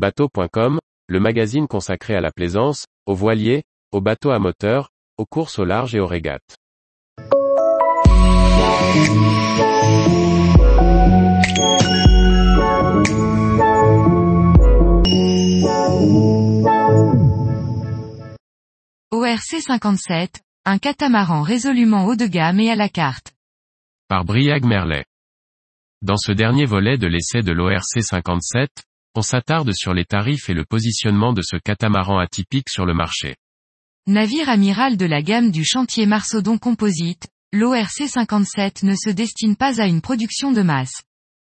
Bateau.com, le magazine consacré à la plaisance, aux voiliers, aux bateaux à moteur, aux courses au large et aux régates. ORC 57, un catamaran résolument haut de gamme et à la carte. Par Briag Merlet. Dans ce dernier volet de l'essai de l'ORC 57, on s'attarde sur les tarifs et le positionnement de ce catamaran atypique sur le marché. Navire amiral de la gamme du chantier Marsodon Composite, l'ORC 57 ne se destine pas à une production de masse.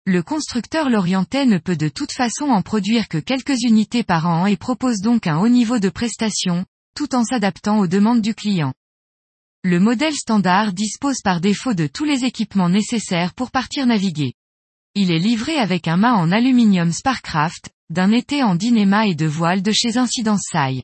Le constructeur lorientais ne peut de toute façon en produire que quelques unités par an et propose donc un haut niveau de prestation, tout en s'adaptant aux demandes du client. Le modèle standard dispose par défaut de tous les équipements nécessaires pour partir naviguer. Il est livré avec un mât en aluminium Sparcraft, d'un été en dynéma et de voile de chez Incidence Sai.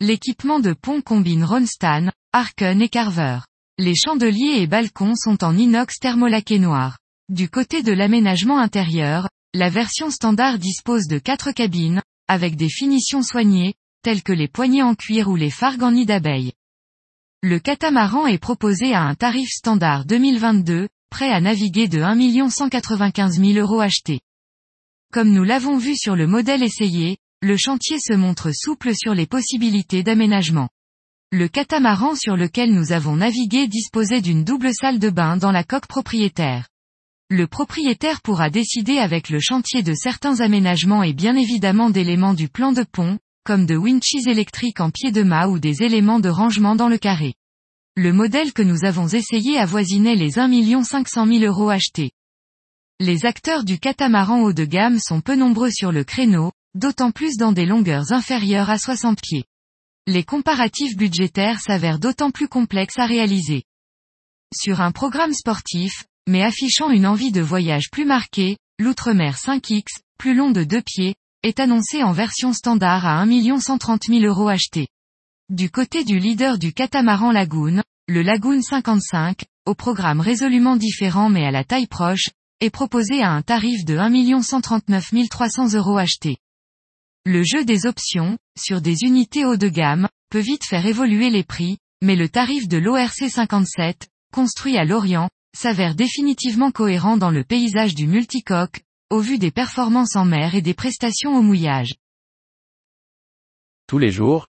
L'équipement de pont combine Ronstan, Arken et Carver. Les chandeliers et balcons sont en inox thermolaqué noir. Du côté de l'aménagement intérieur, la version standard dispose de quatre cabines, avec des finitions soignées, telles que les poignées en cuir ou les fargues en nid d'abeille. Le catamaran est proposé à un tarif standard 2022, à naviguer de 1 195 000 euros achetés. Comme nous l'avons vu sur le modèle essayé, le chantier se montre souple sur les possibilités d'aménagement. Le catamaran sur lequel nous avons navigué disposait d'une double salle de bain dans la coque propriétaire. Le propriétaire pourra décider avec le chantier de certains aménagements et bien évidemment d'éléments du plan de pont, comme de winches électriques en pied de mât ou des éléments de rangement dans le carré. Le modèle que nous avons essayé avoisinait les 1 500 000 euros achetés. Les acteurs du catamaran haut de gamme sont peu nombreux sur le créneau, d'autant plus dans des longueurs inférieures à 60 pieds. Les comparatifs budgétaires s'avèrent d'autant plus complexes à réaliser. Sur un programme sportif, mais affichant une envie de voyage plus marquée, l'Outre-mer 5X, plus long de 2 pieds, est annoncé en version standard à 1 130 000 euros achetés. Du côté du leader du catamaran Lagoon, le Lagoon 55, au programme résolument différent mais à la taille proche, est proposé à un tarif de 1 139 300 euros achetés. Le jeu des options, sur des unités haut de gamme, peut vite faire évoluer les prix, mais le tarif de l'ORC 57, construit à Lorient, s'avère définitivement cohérent dans le paysage du multicoque, au vu des performances en mer et des prestations au mouillage. Tous les jours,